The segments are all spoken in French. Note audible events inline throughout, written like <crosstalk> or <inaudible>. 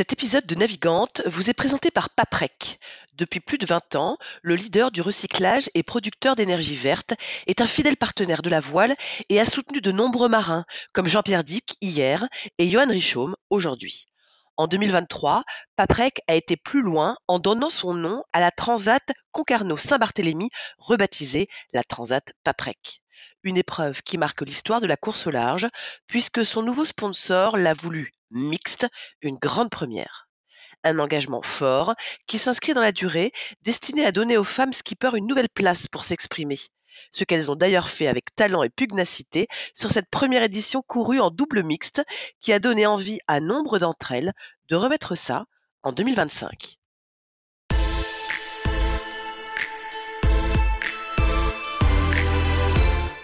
Cet épisode de Navigante vous est présenté par Paprec. Depuis plus de 20 ans, le leader du recyclage et producteur d'énergie verte est un fidèle partenaire de la voile et a soutenu de nombreux marins comme Jean-Pierre Dick hier et Johan Richaume aujourd'hui. En 2023, Paprec a été plus loin en donnant son nom à la Transat Concarneau-Saint-Barthélemy, rebaptisée la Transat Paprec. Une épreuve qui marque l'histoire de la course au large, puisque son nouveau sponsor l'a voulu mixte, une grande première. Un engagement fort qui s'inscrit dans la durée, destiné à donner aux femmes skippers une nouvelle place pour s'exprimer. Ce qu'elles ont d'ailleurs fait avec talent et pugnacité sur cette première édition courue en double mixte qui a donné envie à nombre d'entre elles de remettre ça en 2025.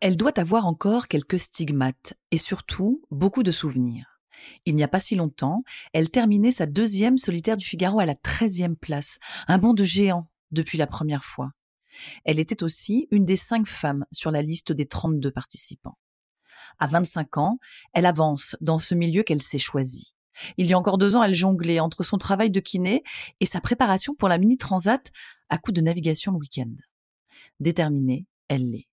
Elle doit avoir encore quelques stigmates et surtout beaucoup de souvenirs. Il n'y a pas si longtemps, elle terminait sa deuxième solitaire du Figaro à la treizième place, un bond de géant depuis la première fois. Elle était aussi une des cinq femmes sur la liste des 32 participants. À 25 ans, elle avance dans ce milieu qu'elle s'est choisi. Il y a encore deux ans, elle jonglait entre son travail de kiné et sa préparation pour la mini transat à coup de navigation le week-end. Déterminée, elle l'est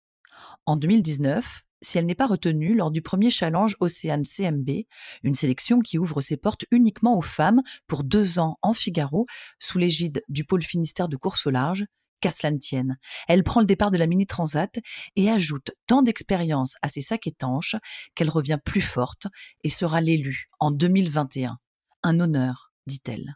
en 2019 si elle n'est pas retenue lors du premier challenge Océane CMB, une sélection qui ouvre ses portes uniquement aux femmes pour deux ans en Figaro, sous l'égide du pôle Finistère de course au large, qu'à cela tienne. Elle prend le départ de la Mini Transat et ajoute tant d'expérience à ses sacs étanches qu'elle revient plus forte et sera l'élue en 2021. Un honneur, dit-elle.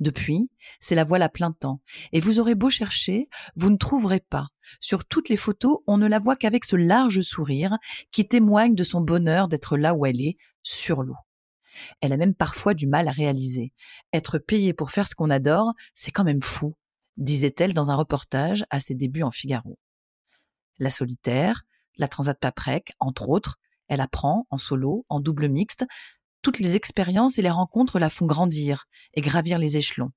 Depuis, c'est la voile à plein temps, et vous aurez beau chercher, vous ne trouverez pas. Sur toutes les photos, on ne la voit qu'avec ce large sourire qui témoigne de son bonheur d'être là où elle est, sur l'eau. Elle a même parfois du mal à réaliser. Être payée pour faire ce qu'on adore, c'est quand même fou, disait-elle dans un reportage à ses débuts en Figaro. La solitaire, la Transat Paprec, entre autres, elle apprend en solo, en double mixte, toutes les expériences et les rencontres la font grandir et gravir les échelons.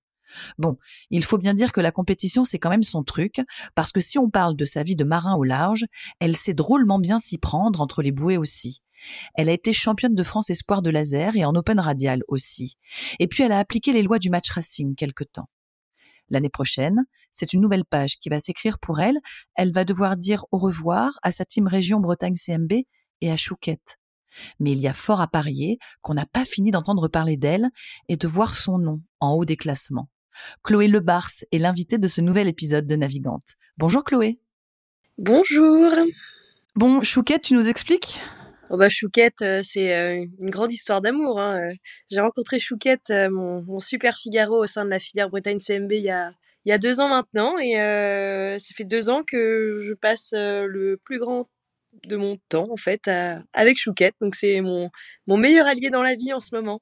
Bon, il faut bien dire que la compétition, c'est quand même son truc, parce que si on parle de sa vie de marin au large, elle sait drôlement bien s'y prendre entre les bouées aussi. Elle a été championne de France espoir de laser et en open radial aussi. Et puis elle a appliqué les lois du match racing quelque temps. L'année prochaine, c'est une nouvelle page qui va s'écrire pour elle. Elle va devoir dire au revoir à sa team région Bretagne CMB et à Chouquette. Mais il y a fort à parier qu'on n'a pas fini d'entendre parler d'elle et de voir son nom en haut des classements. Chloé Lebars est l'invitée de ce nouvel épisode de Navigante. Bonjour Chloé. Bonjour. Bon, Chouquette, tu nous expliques? Oh bah Chouquette, euh, c'est euh, une grande histoire d'amour. Hein. Euh. J'ai rencontré Chouquette, mon, super Figaro au sein de la filière Bretagne CMB il y a, il y a deux ans maintenant. Et ça fait deux ans que je passe le plus grand de mon temps en fait avec Chouquette. Donc c'est mon, mon meilleur allié dans la vie en ce moment.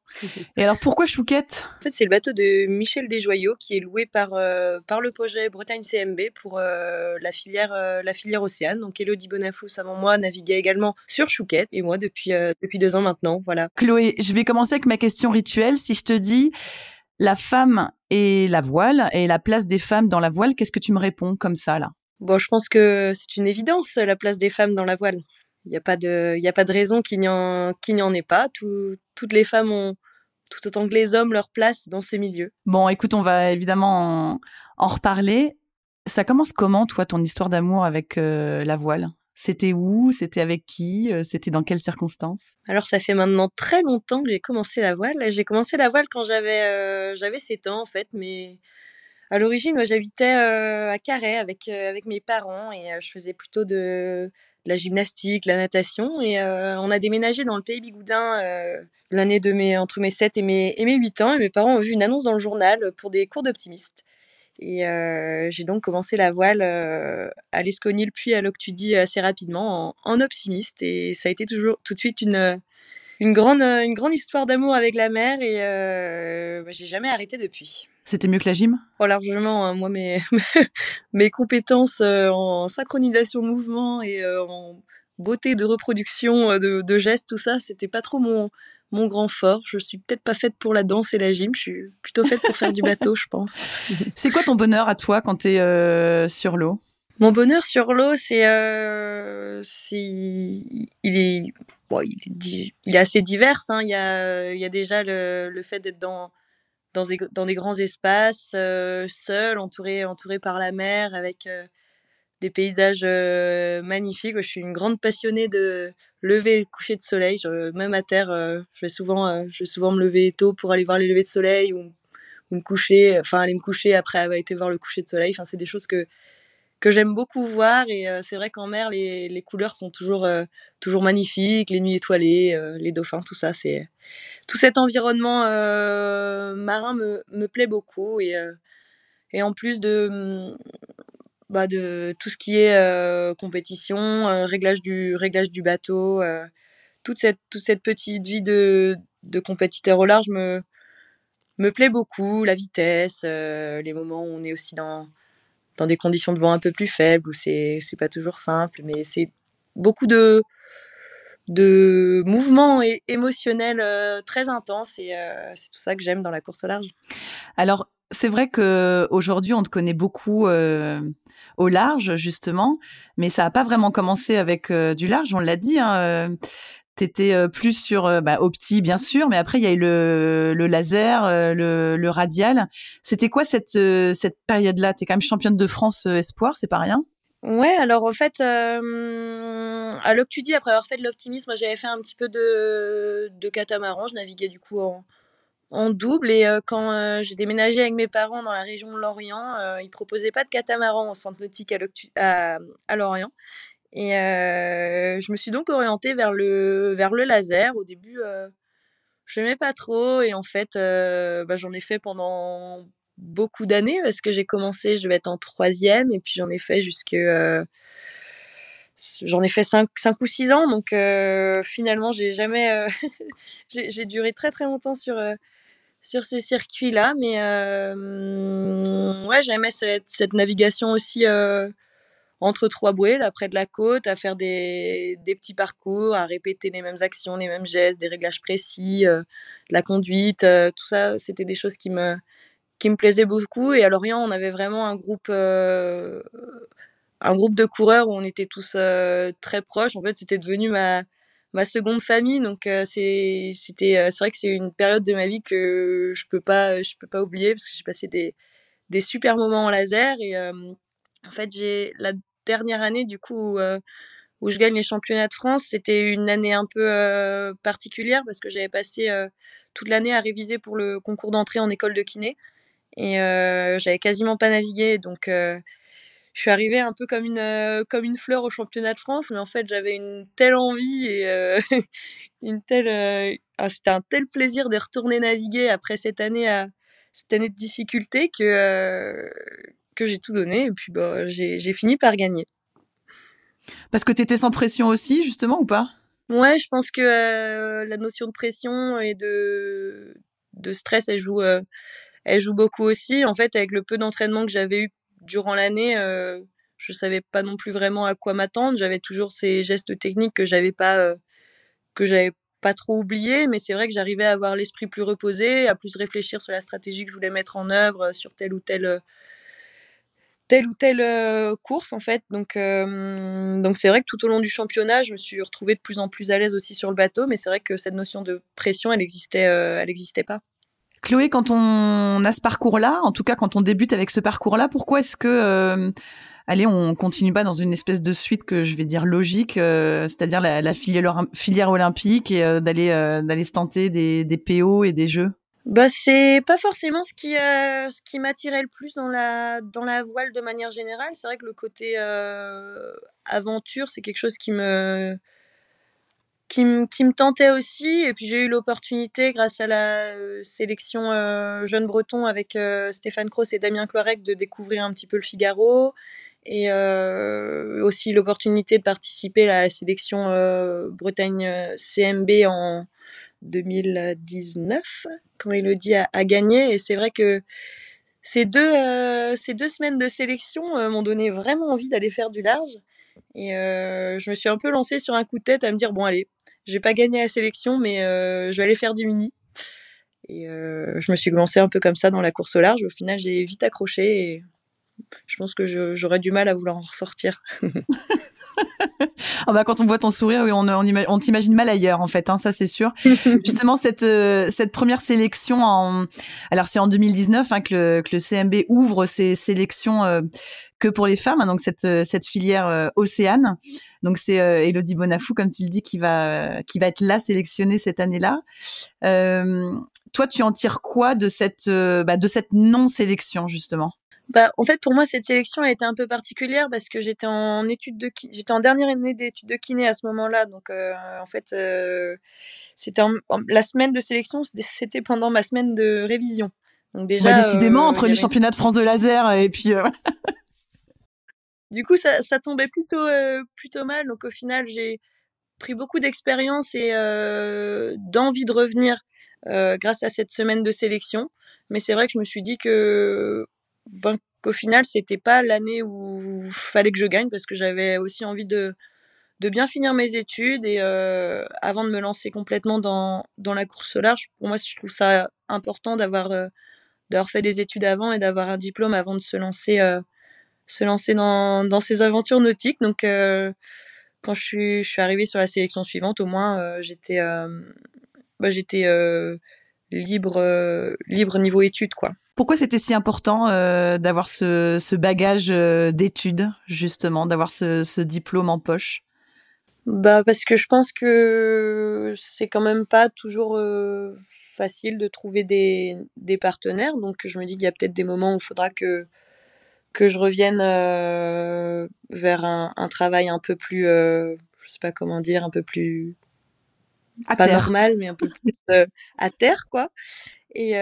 Et alors pourquoi Chouquette? En fait c'est le bateau de Michel Desjoyaux qui est loué par, euh, par le projet Bretagne CMB pour euh, la, filière, euh, la filière Océane. Donc Elodie Bonafous avant moi naviguait également sur Chouquette et moi depuis, depuis deux ans maintenant. Voilà. Chloé, je vais commencer avec ma question rituelle. Si je te dis la femme et la voile et la place des femmes dans la voile, qu'est-ce que tu me réponds comme ça là? Bon, je pense que c'est une évidence la place des femmes dans la voile. Il n'y a pas de, a pas de raison qu'il n'y en, en ait pas. toutes les femmes ont tout autant que les hommes leur place dans ce milieu. Bon, écoute, on va évidemment en, reparler. Ça commence comment, toi, ton histoire d'amour avec euh, la voile? C'était où? C'était avec qui? C'était dans quelles circonstances? Alors ça fait maintenant très longtemps que j'ai commencé la voile. J'ai commencé la voile quand j'avais j'avais 7 ans en fait, mais à l'origine moi j'habitais à Carhaix avec avec mes parents et je faisais plutôt de la gymnastique, la natation. Et on a déménagé dans le pays Bigoudin l'année de mes, entre mes 7 et mes, et mes 8 ans. Et mes parents ont vu une annonce dans le journal pour des cours d'optimiste. Et j'ai donc commencé la voile à l'Esconil puis à l'Octudie assez rapidement en, en, optimiste. Et ça a été toujours tout de suite une, une, grande, une grande histoire d'amour avec la mer. Et bah, j'ai jamais arrêté depuis. C'était mieux que la gym? Oh largement, hein. moi mes, <laughs> mes compétences euh, en synchronisation mouvement et euh, en beauté de reproduction euh, de, de, gestes, tout ça, c'était pas trop mon, mon grand fort. Je suis peut-être pas faite pour la danse et la gym, je suis plutôt faite pour faire du bateau, je pense. <laughs> C'est quoi ton bonheur à toi quand tu es sur l'eau? Mon bonheur sur l'eau, c'est bon, il est, il assez divers. Hein. Il, y a, il y a déjà le, le fait d'être dans dans des, dans des grands espaces, euh, seul, entouré, entouré par la mer, avec euh, des paysages euh, magnifiques. Je suis une grande passionnée de lever et coucher de soleil. Même à terre, je, vais souvent, je vais souvent me lever tôt pour aller voir les levées de soleil ou, me coucher, enfin aller me coucher après avoir été voir le coucher de soleil. Enfin, c'est des choses que, que j'aime beaucoup voir et c'est vrai qu'en mer, les, les, couleurs sont toujours, toujours magnifiques, les nuits étoilées, les dauphins, tout ça, c'est tout cet environnement marin me, me, plaît beaucoup et, et en plus de, mm, bah de tout ce qui est compétition, réglage, du, réglage du bateau, toute, cette, toute cette petite vie de, de compétiteur au large me, me plaît beaucoup. La vitesse, les moments où on est aussi dans, dans des conditions de vent un peu plus faibles, où c'est pas toujours simple, mais c'est beaucoup de, de mouvements émotionnels euh, très intenses et euh, c'est tout ça que j'aime dans la course au large. Alors c'est vrai que aujourd'hui on te connaît beaucoup euh, au large justement, mais ça n'a pas vraiment commencé avec du large. On l'a dit. Hein, tu étais plus sur bah, opti bien sûr, mais après il y a eu le, le laser, le, le, radial. C'était quoi cette, cette période-là? Tu es quand même championne de France espoir, c'est pas rien? Ouais, alors en fait, euh, à l'Octudie, après avoir fait de l'optimisme, moi j'avais fait un petit peu de, de catamaran. Je naviguais du coup en, en double. Et euh, quand euh, j'ai déménagé avec mes parents dans la région de Lorient, euh, ils proposaient pas de catamaran au centre nautique à, à, Lorient. Et je me suis donc orientée vers le, vers le laser. Au début, je n'aimais pas trop. Et en fait, bah, j'en ai fait pendant beaucoup d'années parce que j'ai commencé, je vais être en troisième et puis j'en ai fait jusque j'en ai fait cinq, cinq ou six ans donc finalement j'ai jamais <laughs> j'ai duré très très longtemps sur sur ce circuit là mais ouais j'aimais cette, cette, navigation aussi entre trois bouées là près de la côte à faire des, des, petits parcours à répéter les mêmes actions les mêmes gestes des réglages précis la conduite tout ça c'était des choses qui me qui me plaisait beaucoup. Et à Lorient, on avait vraiment un groupe, euh, un groupe de coureurs où on était tous euh, très proches. En fait, c'était devenu ma, ma seconde famille. Donc, euh, c'est, c'était, vrai que c'est une période de ma vie que je peux peux pas oublier parce que j'ai passé des, des super moments en laser. En fait, j'ai la dernière année, du coup, où je gagne les championnats de France, c'était une année un peu particulière parce que j'avais passé toute l'année à réviser pour le concours d'entrée en école de kiné et euh, j'avais quasiment pas navigué. Donc euh, je suis arrivée un peu comme une euh, comme une fleur au championnat de France mais en fait j'avais une telle envie et <laughs> une telle ah, c'était un tel plaisir de retourner naviguer après cette année à cette année de difficulté que que j'ai tout donné et puis bah, j'ai fini par gagner. Parce que tu étais sans pression aussi, justement, ou pas? Ouais, je pense que la notion de pression et de, de stress, elle joue, elle joue beaucoup aussi. En fait, avec le peu d'entraînement que j'avais eu durant l'année, euh, je savais pas non plus vraiment à quoi m'attendre. J'avais toujours ces gestes techniques que j'avais pas, euh, que j'avais pas trop oublié, mais c'est vrai que j'arrivais à avoir l'esprit plus reposé, à plus réfléchir sur la stratégie que je voulais mettre en œuvre, sur telle ou telle telle ou telle course en fait. Donc donc c'est vrai que tout au long du championnat, je me suis retrouvée de plus en plus à l'aise aussi sur le bateau, mais c'est vrai que cette notion de pression, elle existait, euh, elle existait pas. Chloé, quand on a ce parcours-là, en tout cas quand on débute avec ce parcours-là, pourquoi est-ce que allez, on continue pas dans une espèce de suite que je vais dire logique, c'est-à-dire la, filière, olympique et d'aller d'aller se tenter des, des PO et des jeux? Bah, c'est pas forcément ce qui, euh, qui m'attirait le plus dans la, dans la voile de manière générale. C'est vrai que le côté euh, aventure, c'est quelque chose qui me, qui, me, qui me tentait aussi. Et puis j'ai eu l'opportunité, grâce à la euh, sélection Jeune Breton avec Stéphane Cross et Damien Cloirec, de découvrir un petit peu le Figaro. Et aussi l'opportunité de participer à la sélection Bretagne CMB en 2019 quand Elodie a, a gagné. Et c'est vrai que ces deux, euh, ces deux semaines de sélection euh, m'ont donné vraiment envie d'aller faire du large. Et euh, je me suis un peu lancée sur un coup de tête à me dire bon, allez, je vais pas gagner la sélection, mais je vais aller faire du mini. Et je me suis lancée un peu comme ça dans la course au large. Au final, j'ai vite accroché et je pense que j'aurais du mal à vouloir en ressortir. <laughs> Ah bah, quand on voit ton sourire, oui, on, on, t'imagine mal ailleurs, en fait, hein, ça c'est sûr. <laughs> Justement, cette, euh, cette première sélection, en, alors c'est en 2019 hein, que, le, que, le, CMB ouvre ses sélections euh, que pour les femmes, hein, donc cette, euh, cette filière Océane. Donc c'est Elodie Bonafou, comme tu le dis, qui va, qui va être là sélectionnée cette année-là. toi, tu en tires quoi de cette, bah, de cette non-sélection, justement? Bah, en fait, pour moi, cette sélection a été un peu particulière parce que j'étais en études de j'étais en dernière année d'études de kiné à ce moment-là. Donc, euh, en fait, euh, c'était la semaine de sélection, c'était pendant ma semaine de révision. Donc déjà, décidément, euh, entre les championnats de France de laser et puis. <laughs> du coup, ça, ça tombait plutôt plutôt mal. Donc, au final, j'ai pris beaucoup d'expérience et d'envie de revenir grâce à cette semaine de sélection. Mais c'est vrai que je me suis dit que ben, qu'au final, c'était pas l'année où fallait que je gagne parce que j'avais aussi envie de, de bien finir mes études et euh, avant de me lancer complètement dans, dans la course large, pour moi, je trouve ça important d'avoir euh, d'avoir fait des études avant et d'avoir un diplôme avant de se lancer, euh, se lancer dans, dans ces aventures nautiques. Donc, quand je suis, je suis arrivée sur la sélection suivante, au moins, j'étais bah, j'étais libre, libre niveau études, quoi. Pourquoi c'était si important euh, d'avoir ce, bagage euh, d'études, justement, d'avoir ce, diplôme en poche? Bah parce que je pense que c'est quand même pas toujours euh, facile de trouver des, partenaires. Donc je me dis qu'il y a peut-être des moments où il faudra que, que je revienne vers un, travail un peu plus, je sais pas comment dire, un peu plus pas normal, mais un peu plus à terre, quoi. Et,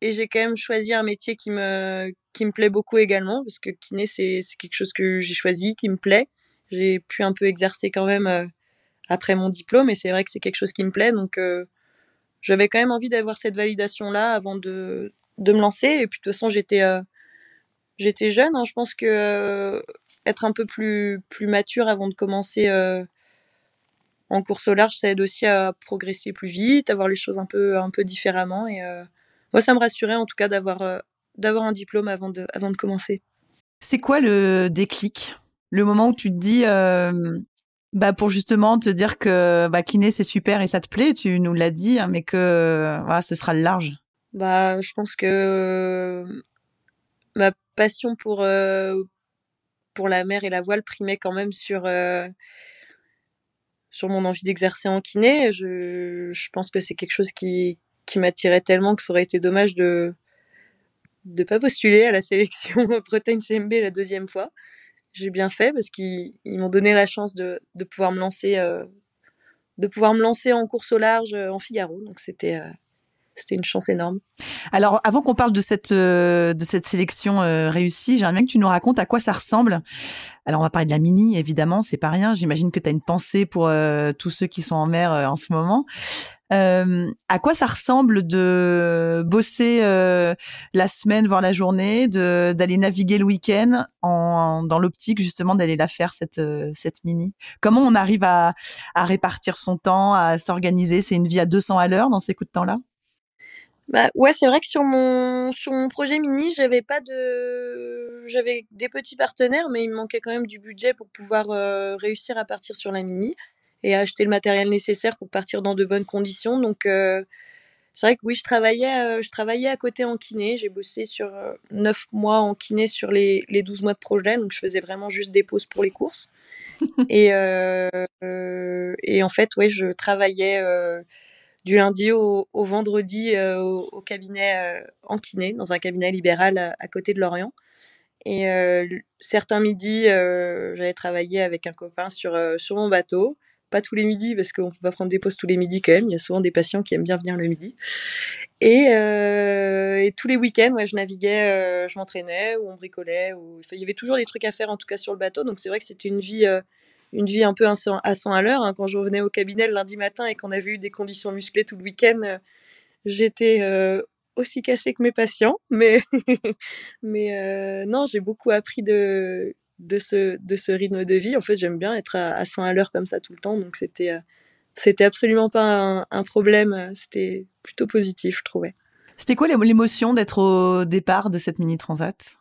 et j'ai quand même choisi un métier qui me, qui me plaît beaucoup également, parce que kiné, c'est quelque chose que j'ai choisi, qui me plaît. J'ai pu un peu exercer quand même euh, après mon diplôme, et c'est vrai que c'est quelque chose qui me plaît. Donc, euh, j'avais quand même envie d'avoir cette validation-là avant de, de me lancer. Et puis, de toute façon, j'étais euh, j'étais jeune. Hein. Je pense que être un peu plus, plus mature avant de commencer en course au large, ça aide aussi à progresser plus vite, à voir les choses un peu, un peu différemment. Et moi, ça me rassurait en tout cas d'avoir euh, d'avoir un diplôme avant de, avant de commencer. C'est quoi le déclic? Le moment où tu te dis, euh, bah pour justement te dire que bah, kiné c'est super et ça te plaît, tu nous l'as dit, hein, mais que voilà, ce sera le large? Bah, je pense que euh, ma passion pour, pour la mer et la voile primait quand même sur, sur mon envie d'exercer en kiné. Je, je pense que c'est quelque chose qui, qui m'attirait tellement que ça aurait été dommage de ne pas postuler à la sélection <laughs> Bretagne CMB la deuxième fois. J'ai bien fait parce qu'ils m'ont donné la chance de, de pouvoir me lancer euh, de pouvoir me lancer en course au large euh, en Figaro. Donc c'était euh, c'était une chance énorme. Alors, avant qu'on parle de cette, de cette sélection réussie, j'aimerais bien que tu nous racontes à quoi ça ressemble. Alors, on va parler de la mini, évidemment, c'est pas rien. J'imagine que tu as une pensée pour tous ceux qui sont en mer en ce moment. À quoi ça ressemble de bosser la semaine, voire la journée, d'aller naviguer le week-end en, dans l'optique justement d'aller la faire cette, cette mini? Comment on arrive à, à répartir son temps, à s'organiser? C'est une vie à 200 à l'heure dans ces coups de temps-là? Bah ouais, c'est vrai que sur mon sur mon projet mini, j'avais pas de j'avais des petits partenaires, mais il me manquait quand même du budget pour pouvoir réussir à partir sur la mini et acheter le matériel nécessaire pour partir dans de bonnes conditions. Donc, euh, c'est vrai que oui, je travaillais, je travaillais à côté en kiné. J'ai bossé sur 9 mois en kiné sur les, les 12 mois de projet. Donc, je faisais vraiment juste des pauses pour les courses. <laughs> et, et en fait, oui, je travaillais du lundi au, vendredi au, cabinet en kiné, dans un cabinet libéral à, côté de Lorient. Et certains midis, j'avais travaillé avec un copain sur, sur mon bateau pas tous les midis parce qu'on peut pas prendre des pauses tous les midis quand même. Il y a souvent des patients qui aiment bien venir le midi. Et, euh, tous les week-ends, ouais, je naviguais, euh, je m'entraînais ou on bricolait. Ou... il y avait toujours des trucs à faire en tout cas sur le bateau. Donc c'est vrai que c'était une vie, euh, une vie un peu à 100 à, l'heure. Hein. Quand je revenais au cabinet le lundi matin et qu'on avait eu des conditions musclées tout le week-end, j'étais aussi cassée que mes patients. Mais, <laughs> mais non, j'ai beaucoup appris de de ce, de ce rythme de vie. En fait, j'aime bien être à, 100 à l'heure comme ça tout le temps. Donc, c'était, euh, c'était absolument pas un, problème. C'était plutôt positif, je trouvais. C'était quoi l'émotion d'être au départ de cette mini transat?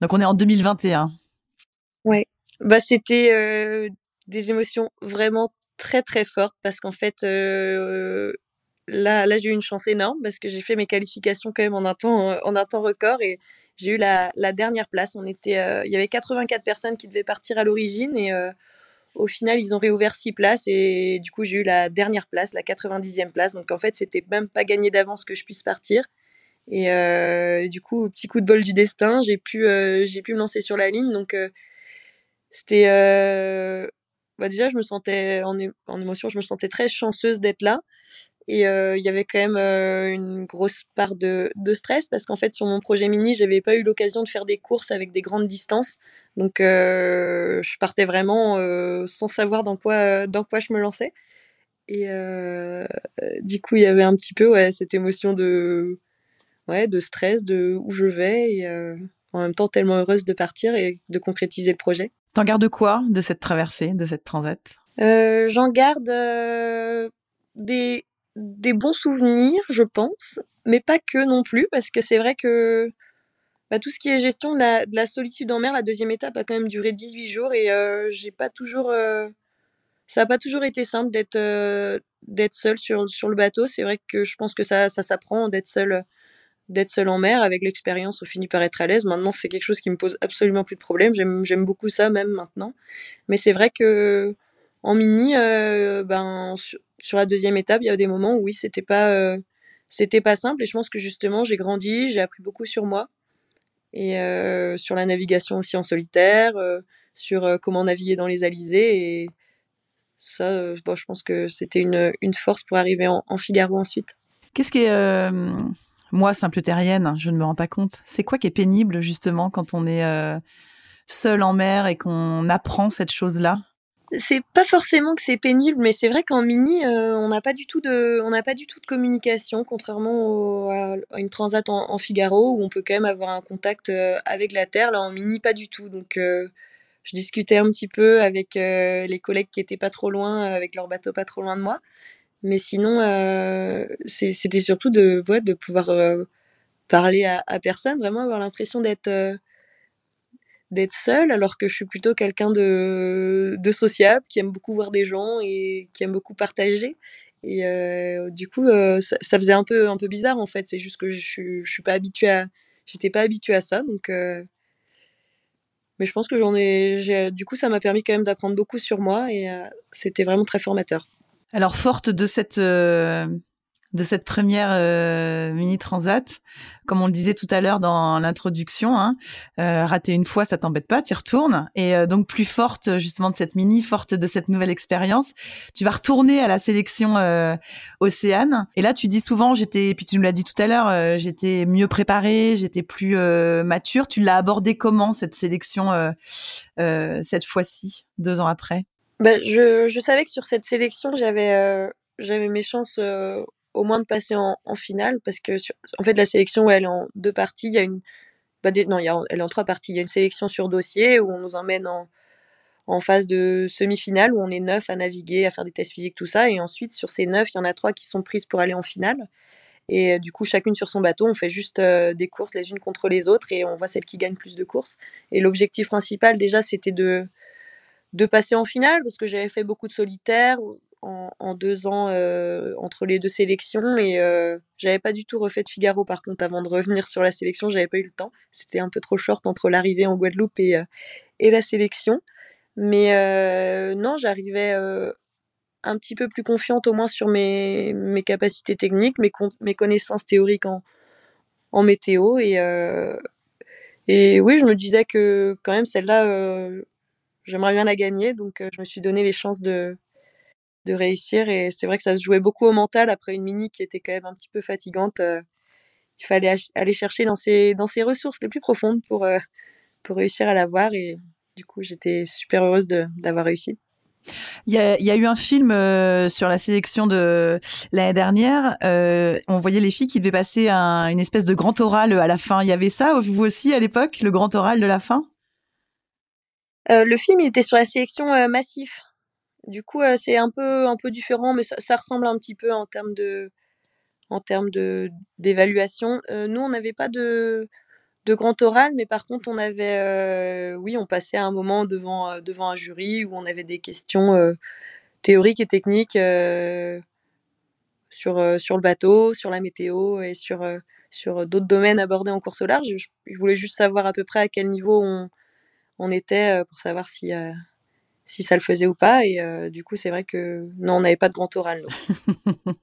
Donc, on est en 2021. Ouais. Bah, c'était euh, des émotions vraiment très, très fortes parce qu'en fait, euh, là, là j'ai eu une chance énorme parce que j'ai fait mes qualifications quand même en un temps, en un temps record et j'ai eu la, dernière place. On était, euh, il y avait 84 personnes qui devaient partir à l'origine et euh, au final, ils ont réouvert 6 places et du coup, j'ai eu la dernière place, la 90e place. Donc en fait, c'était même pas gagné d'avance que je puisse partir. Et euh, du coup, petit coup de bol du destin, j'ai pu, j'ai pu me lancer sur la ligne. Donc c'était, bah déjà, je me sentais en, en, émotion, je me sentais très chanceuse d'être là. Et euh, il y avait quand même euh, une grosse part de, de stress parce qu'en fait, sur mon projet mini, j'avais pas eu l'occasion de faire des courses avec des grandes distances. Donc, euh, je partais vraiment sans savoir dans quoi, dans quoi je me lançais. Et du coup, il y avait un petit peu ouais, cette émotion de, ouais, de stress, de où je vais. Et en même temps, tellement heureuse de partir et de concrétiser le projet. T'en gardes quoi de cette traversée, de cette transat? J'en garde des des bons souvenirs, je pense, mais pas que non plus, parce que c'est vrai que bah, tout ce qui est gestion de la, solitude en mer, la deuxième étape a quand même duré 18 jours et euh, j'ai pas toujours, euh, ça n'a pas toujours été simple d'être euh, seul sur, sur le bateau. C'est vrai que je pense que ça, ça s'apprend d'être seul d'être seul en mer. Avec l'expérience, on finit par être à l'aise. Maintenant, c'est quelque chose qui me pose absolument plus de problème. J'aime beaucoup ça même maintenant. Mais c'est vrai que en mini, ben, sur la deuxième étape, il y a des moments où oui, c'était pas, euh, pas simple. Et je pense que justement, j'ai grandi, j'ai appris beaucoup sur moi et euh, sur la navigation aussi en solitaire, euh, sur comment naviguer dans les alizés. Et ça, bon, je pense que c'était une, une, force pour arriver en, Figaro ensuite. Qu'est-ce qui est, moi, simple terrienne, je ne me rends pas compte. C'est quoi qui est pénible justement quand on est seul en mer et qu'on apprend cette chose-là? C'est pas forcément que c'est pénible, mais c'est vrai qu'en mini, euh, on n'a pas du tout de, on n'a pas du tout de communication, contrairement à, une transat en, Figaro où on peut quand même avoir un contact euh, avec la terre. Là, en mini, pas du tout. Donc, euh, je discutais un petit peu avec les collègues qui étaient pas trop loin, avec leur bateau pas trop loin de moi. Mais sinon, c'était surtout de, ouais, de pouvoir parler à, à, personne, vraiment avoir l'impression d'être d'être seule, alors que je suis plutôt quelqu'un de, de sociable, qui aime beaucoup voir des gens et qui aime beaucoup partager. Et euh, du coup, euh, ça, faisait un peu, un peu bizarre en fait. C'est juste que je, je suis pas habituée à, j'étais pas habituée à ça, donc. Euh, mais je pense que j'en ai, du coup, ça m'a permis quand même d'apprendre beaucoup sur moi et c'était vraiment très formateur. Alors, forte de cette de cette première euh, mini transat. Comme on le disait tout à l'heure dans l'introduction, hein, euh, rater une fois, ça t'embête pas, tu retournes. Et euh, donc plus forte justement de cette mini, forte de cette nouvelle expérience, tu vas retourner à la sélection Océane. Et là, tu dis souvent, j'étais, puis tu nous l'as dit tout à l'heure, j'étais mieux préparée, j'étais plus mature. Tu l'as abordé comment cette sélection cette fois-ci, deux ans après? Ben, je, je, savais que sur cette sélection, j'avais j'avais mes chances au moins de passer en, finale parce que en fait la sélection elle est en deux parties. Il y a une bah, non il y a, elle est en trois parties. Il y a une sélection sur dossier où on nous emmène en, en phase de semi-finale où on est neuf à naviguer à faire des tests physiques tout ça. Et ensuite sur ces neuf il y en a trois qui sont prises pour aller en finale. Et euh, du coup chacune sur son bateau on fait juste euh, des courses les unes contre les autres et on voit celle qui gagne plus de courses. Et l'objectif principal déjà c'était de de passer en finale parce que j'avais fait beaucoup de solitaire en, deux ans entre les deux sélections et j'avais pas du tout refait de Figaro par contre avant de revenir sur la sélection, j'avais pas eu le temps. C'était un peu trop short entre l'arrivée en Guadeloupe et, et la sélection. Mais non, j'arrivais un petit peu plus confiante au moins sur mes, mes capacités techniques, mes, mes connaissances théoriques en, en météo et, et oui, je me disais que quand même celle-là, euh, j'aimerais bien la gagner, donc euh, je me suis donné les chances de, de réussir. Et c'est vrai que ça se jouait beaucoup au mental après une mini qui était quand même un petit peu fatigante. Euh, il fallait aller chercher dans ses, dans ses ressources les plus profondes pour, pour réussir à la voir. Et du coup, j'étais super heureuse d'avoir réussi. Il y, a, eu un film euh, sur la sélection de l'année dernière. Euh, on voyait les filles qui devaient passer une espèce de grand oral à la fin. Il y avait ça, vous aussi, à l'époque, le grand oral de la fin? Euh, Le film, il était sur la sélection massif. Du coup, c'est un peu, un peu différent, mais ça, ressemble un petit peu en termes de, en termes de d'évaluation. nous, on n'avait pas de de grand oral, mais par contre, on avait, euh, oui, on passait un moment devant, euh, devant un jury où on avait des questions euh, théoriques et techniques sur, sur le bateau, sur la météo et sur, sur d'autres domaines abordés en course au large. Je, voulais juste savoir à peu près à quel niveau on, on était pour savoir si, si ça le faisait ou pas. Et euh, du coup, c'est vrai que non, on n'avait pas de grand oral.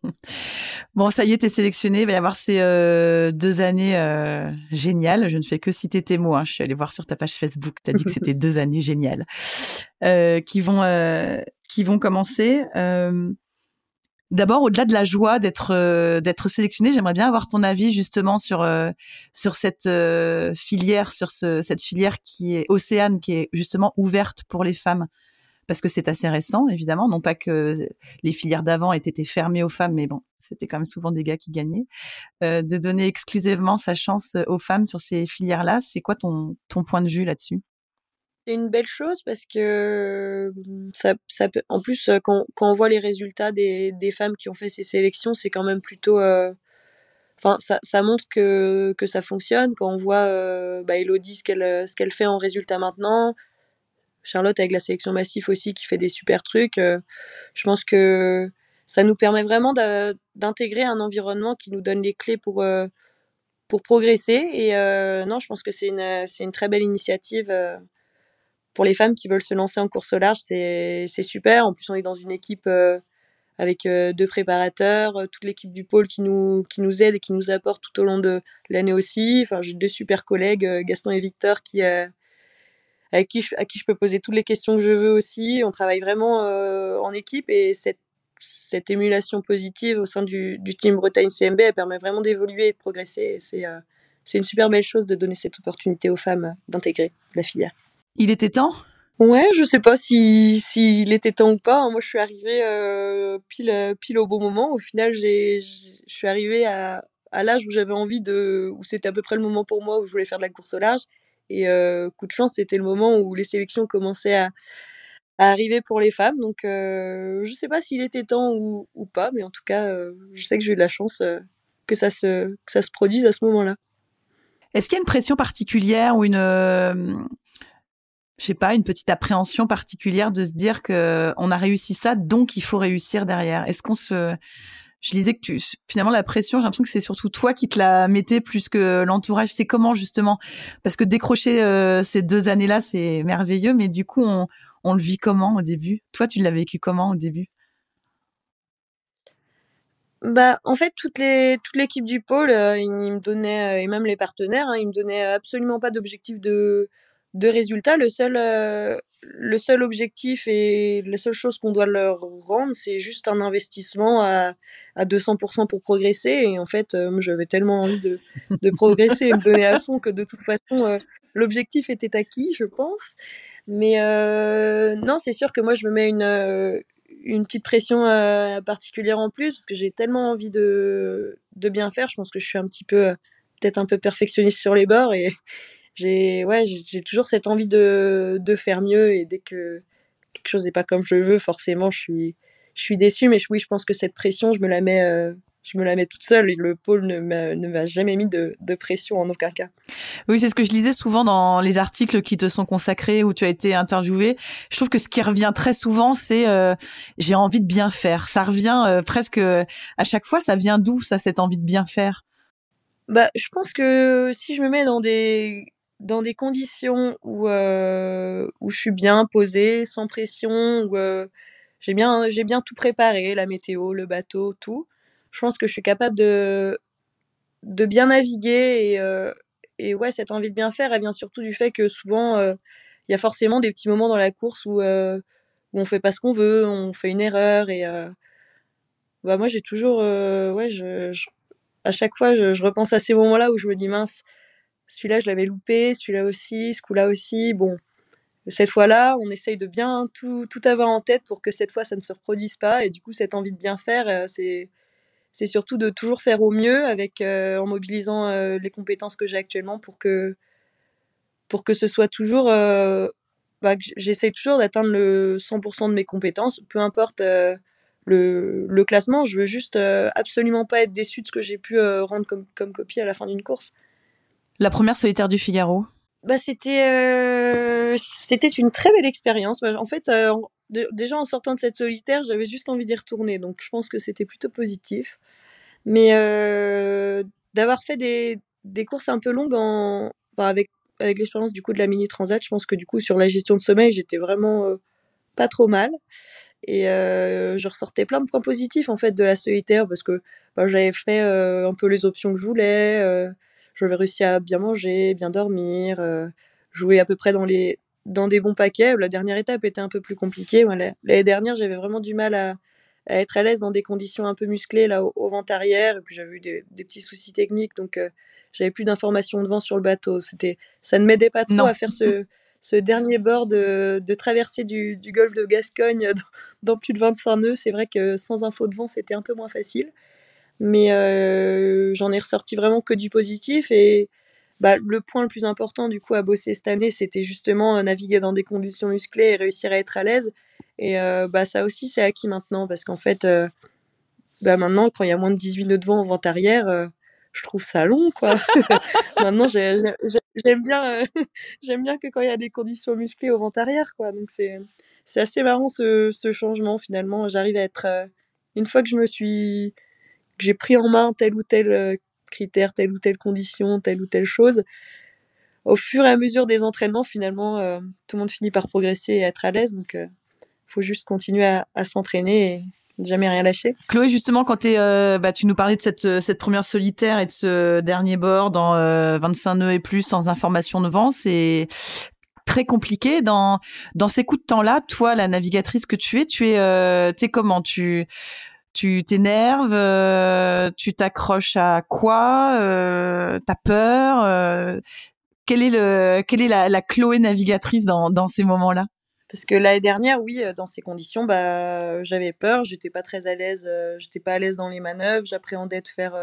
<laughs> bon, ça y est, t'es sélectionné. Il va y avoir ces euh, deux années euh, géniales. Je ne fais que citer tes mots. Hein. Je suis allée voir sur ta page Facebook. Tu as dit que c'était <laughs> deux années géniales qui vont qui vont commencer. D'abord, au-delà de la joie d'être d'être sélectionné, j'aimerais bien avoir ton avis justement sur sur cette filière, sur ce, cette filière qui est Océane, qui est justement ouverte pour les femmes parce que c'est assez récent, évidemment. Non pas que les filières d'avant aient été fermées aux femmes, mais bon, c'était quand même souvent des gars qui gagnaient. Euh, de donner exclusivement sa chance aux femmes sur ces filières-là, c'est quoi ton, ton point de vue là-dessus? C'est une belle chose parce que ça, ça peut, en plus quand, quand, on voit les résultats des, des, femmes qui ont fait ces sélections, c'est quand même plutôt euh, enfin ça, ça, montre que, que ça fonctionne quand on voit euh, bah, Elodie ce qu'elle ce qu'elle fait en résultat maintenant Charlotte avec la sélection massif aussi qui fait des super trucs. Euh, je pense que ça nous permet vraiment d'intégrer un environnement qui nous donne les clés pour, euh, pour progresser. Et euh, non, je pense que c'est une, une, très belle initiative pour les femmes qui veulent se lancer en course au large. C'est super. En plus, on est dans une équipe avec deux préparateurs, toute l'équipe du pôle qui nous, qui nous aide et qui nous apporte tout au long de l'année aussi. Enfin, j'ai deux super collègues, Gaston et Victor, qui, avec qui je, à qui je peux poser toutes les questions que je veux aussi. On travaille vraiment euh, en équipe et cette, cette émulation positive au sein du, du team Bretagne CMB, elle permet vraiment d'évoluer et de progresser. C'est euh, c'est une super belle chose de donner cette opportunité aux femmes d'intégrer la filière. Il était temps? Ouais, je sais pas si s'il était temps ou pas. Moi, je suis arrivée euh, pile pile au bon moment. Au final, je suis arrivée à, à l'âge où j'avais envie de, où c'était à peu près le moment pour moi où je voulais faire de la course au large. Et coup de chance, c'était le moment où les sélections commençaient à, arriver pour les femmes. Donc, je ne sais pas s'il était temps ou, pas, mais en tout cas, je sais que j'ai eu de la chance que, ça se, que ça se produise à ce moment-là. Est-ce qu'il y a une pression particulière ou une, je sais pas, une petite appréhension particulière de se dire que on a réussi ça, donc il faut réussir derrière? Est-ce qu'on se je disais que tu, finalement la pression, j'ai l'impression que c'est surtout toi qui te la mettais plus que l'entourage. C'est comment justement? Parce que décrocher euh, ces deux années-là, c'est merveilleux, mais du coup, on, le vit comment au début? Toi, tu l'as vécu comment au début? Bah, en fait, toute l'équipe du pôle, euh, ils me donnaient euh, et même les partenaires, hein, ils me donnaient absolument pas d'objectif de de résultats. Le seul, euh, le seul objectif et la seule chose qu'on doit leur rendre, c'est juste un investissement à, à 200% pour progresser. Et en fait, euh, j'avais tellement envie de, de progresser et me donner à fond que de toute façon, euh, l'objectif était acquis, je pense. Mais non, c'est sûr que moi, je me mets une, une petite pression particulière en plus parce que j'ai tellement envie de, de bien faire. Je pense que je suis un petit peu, peut-être un peu perfectionniste sur les bords et j'ai ouais, j'ai toujours cette envie de, de, faire mieux et dès que quelque chose n'est pas comme je veux, forcément, je suis, je suis déçue. Mais oui, je pense que cette pression, je me la mets, euh, je me la mets toute seule et le pôle ne m'a jamais mis de, pression en aucun cas. Oui, c'est ce que je lisais souvent dans les articles qui te sont consacrés où tu as été interviewé. Je trouve que ce qui revient très souvent, c'est euh, j'ai envie de bien faire. Ça revient euh, presque à chaque fois. Ça vient d'où ça, cette envie de bien faire? Bah, je pense que si je me mets dans des dans des conditions où euh, où je suis bien posée, sans pression, où j'ai bien bien tout préparé, la météo, le bateau, tout. Je pense que je suis capable de, de bien naviguer et, euh, et ouais, cette envie de bien faire, elle vient surtout du fait que souvent, euh, il y a forcément des petits moments dans la course où, euh, où on fait pas ce qu'on veut, on fait une erreur et bah moi j'ai toujours, ouais, je, à chaque fois, je, je, repense à ces moments-là où je me dis mince, celui-là je l'avais loupé, celui-là aussi, ce coup-là aussi, bon. Cette fois-là, on essaye de bien tout, tout avoir en tête pour que cette fois ça ne se reproduise pas. Et du coup, cette envie de bien faire, c'est c'est surtout de toujours faire au mieux avec euh, en mobilisant euh, les compétences que j'ai actuellement pour que pour que ce soit toujours euh, bah, j'essaye toujours d'atteindre le 100% de mes compétences peu importe le, le, classement je veux juste absolument pas être déçu de ce que j'ai pu rendre comme, comme copie à la fin d'une course la première solitaire du Figaro bah c'était c'était une très belle expérience en fait déjà en sortant de cette solitaire, j'avais juste envie d'y retourner. Donc je pense que c'était plutôt positif. Mais euh, d'avoir fait des, des, courses un peu longues en, avec, avec l'expérience du coup de la mini transat, je pense que du coup sur la gestion de sommeil, j'étais vraiment euh, pas trop mal. Et euh, je ressortais plein de points positifs en fait de la solitaire parce que bah, j'avais fait un peu les options que je voulais. J'avais réussi à bien manger, bien dormir, jouer à peu près dans les dans des bons paquets. La dernière étape était un peu plus compliquée. L'année dernière, j'avais vraiment du mal à, être à l'aise dans des conditions un peu musclées là au, vent arrière. Et puis j'avais eu des, petits soucis techniques, donc euh, j'avais plus d'informations de vent sur le bateau. C'était, ça ne m'aidait pas trop à faire ce, <laughs> ce dernier bord de, de traversée du, du, golfe de Gascogne <laughs> dans, plus de 25 nœuds. C'est vrai que sans info de vent, c'était un peu moins facile. Mais euh, j'en ai ressorti vraiment que du positif et bah, le point le plus important du coup à bosser cette année, c'était justement euh, naviguer dans des conditions musclées et réussir à être à l'aise. Et euh, bah, ça aussi, c'est acquis maintenant parce qu'en fait, bah, maintenant, quand il y a moins de 18 nœuds de vent au vent arrière, je trouve ça long, quoi. <laughs> maintenant, j'aime bien, <laughs> j'aime bien que quand il y a des conditions musclées au vent arrière, quoi. Donc c'est, c'est assez marrant ce, ce changement finalement. J'arrive à être, une fois que je me suis, j'ai pris en main tel ou tel critères, telle ou telle condition, telle ou telle chose. Au fur et à mesure des entraînements, finalement, euh, tout le monde finit par progresser et être à l'aise. Donc, il euh, faut juste continuer à, s'entraîner et jamais rien lâcher. Chloé, justement, quand euh, bah, tu nous parlais de cette, première solitaire et de ce dernier bord dans 25 nœuds et plus sans information de vent, c'est très compliqué dans ces coups de temps là toi la navigatrice que tu es tu es es comment? Tu tu t'énerves, euh, tu t'accroches à quoi, euh, t'as peur. Euh, quelle est est la, Chloé navigatrice dans, dans ces moments-là? Parce que l'année dernière, oui, dans ces conditions, bah, j'avais peur, j'étais pas très à l'aise, j'étais pas à l'aise dans les manœuvres, j'appréhendais de faire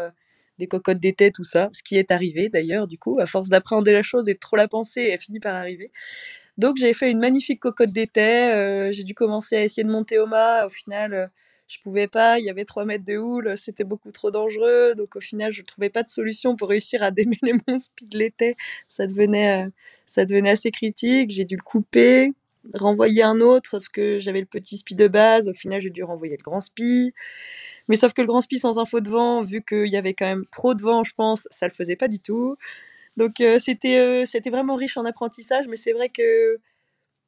des cocottes d'été, tout ça, ce qui est arrivé d'ailleurs, du coup, à force d'appréhender la chose et de trop la penser, elle finit par arriver. Donc j'ai fait une magnifique cocotte d'été, j'ai dû commencer à essayer de monter au mât, au final je pouvais pas, il y avait 3 mètres de houle, c'était beaucoup trop dangereux. Donc au final, je ne trouvais pas de solution pour réussir à <laughs> démêler mon speed l'été. Ça devenait, euh, ça devenait assez critique. J'ai dû le couper, renvoyer un autre parce que j'avais le petit speed de base. Au final, j'ai dû renvoyer le grand speed. Mais sauf que le grand speed sans info de vent, vu qu'il y avait quand même trop de vent, je pense, ça le faisait pas du tout. Donc euh, c'était euh, c'était vraiment riche en apprentissage, mais c'est vrai que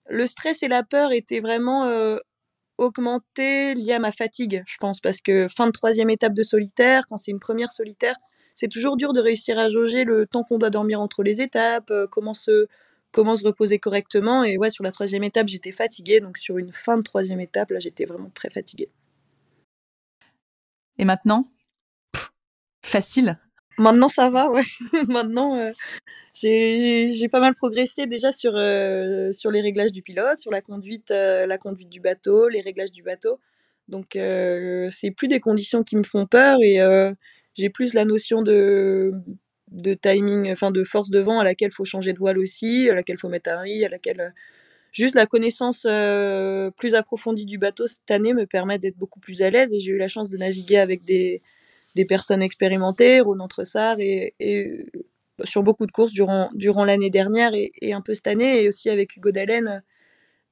le stress et la peur étaient vraiment augmenté lié à ma fatigue, je pense, parce que fin de troisième étape de solitaire, quand c'est une première solitaire, c'est toujours dur de réussir à jauger le temps qu'on doit dormir entre les étapes, euh, comment se comment se reposer correctement. Et ouais, sur la troisième étape, j'étais fatiguée, donc sur une fin de troisième étape, là, j'étais vraiment très fatiguée. Et maintenant? Facile Maintenant, ça va, ouais. <laughs> maintenant, euh, j'ai pas mal progressé déjà sur, euh, sur les réglages du pilote, sur la conduite, euh, la conduite du bateau, les réglages du bateau. Donc, euh, c'est plus des conditions qui me font peur et j'ai plus la notion de, de timing, enfin de force de vent à laquelle il faut changer de voile aussi, à laquelle il faut mettre un riz, à laquelle. Juste la connaissance plus approfondie du bateau cette année me permet d'être beaucoup plus à l'aise et j'ai eu la chance de naviguer avec des, des personnes expérimentées, Ronan Tressard, et, et sur beaucoup de courses durant, durant l'année dernière et, un peu cette année, et aussi avec Hugo Dallène,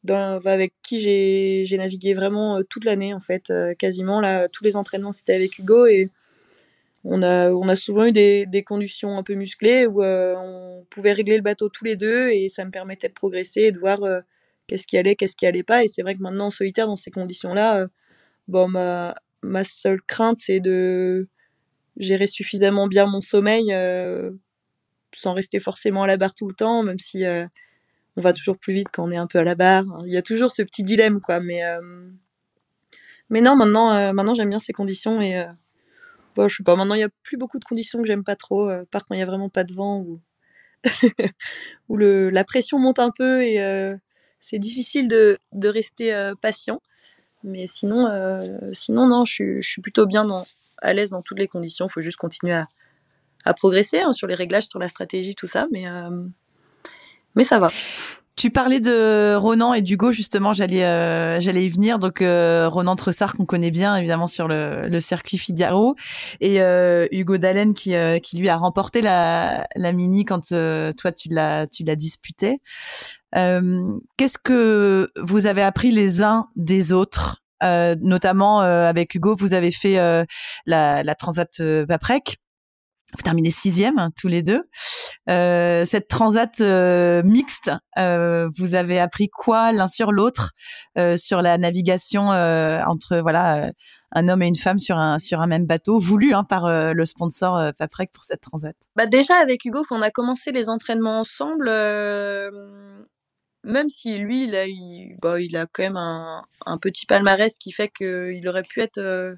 dans, avec qui j'ai navigué vraiment toute l'année, en fait, quasiment. Là, tous les entraînements, c'était avec Hugo, et on a, on a souvent eu des, des conditions un peu musclées où on pouvait régler le bateau tous les deux, et ça me permettait de progresser et de voir qu'est-ce qui allait, qu'est-ce qui allait pas. Et c'est vrai que maintenant, en solitaire, dans ces conditions-là, bon, ma, ma seule crainte, c'est de gérer suffisamment bien mon sommeil euh, sans rester forcément à la barre tout le temps, même si euh, on va toujours plus vite quand on est un peu à la barre. Il y a toujours ce petit dilemme, quoi. Mais, euh, mais non, maintenant, maintenant j'aime bien ces conditions et bon, je sais pas. Maintenant, il y a plus beaucoup de conditions que j'aime pas trop, par quand il y a vraiment pas de vent ou <laughs> où le, la pression monte un peu et c'est difficile de, de rester patient. Mais sinon, euh, sinon non, je suis, plutôt bien dans, à l'aise dans toutes les conditions. Il faut juste continuer à, à progresser hein, sur les réglages, sur la stratégie, tout ça. Mais, euh, mais ça va. Tu parlais de Ronan et d'Hugo, justement, j'allais euh, j'allais y venir. Donc euh, Ronan Tressard qu'on connaît bien évidemment sur le, le circuit Figaro et euh, Hugo Dallène qui qui lui a remporté la la mini quand toi tu l'as tu l'as disputé. Qu'est-ce que vous avez appris les uns des autres? Notamment avec Hugo, vous avez fait la, la Transat Paprec vous terminez sixième hein, tous les deux. Euh, cette transat euh, mixte, euh, vous avez appris quoi l'un sur l'autre sur la navigation entre voilà un homme et une femme sur un sur un même bateau, voulu hein, par le sponsor Paprec pour cette transat? Bah déjà avec Hugo, quand on a commencé les entraînements ensemble, même si lui il a il, bah, il a quand même un, un petit palmarès qui fait qu'il aurait pu être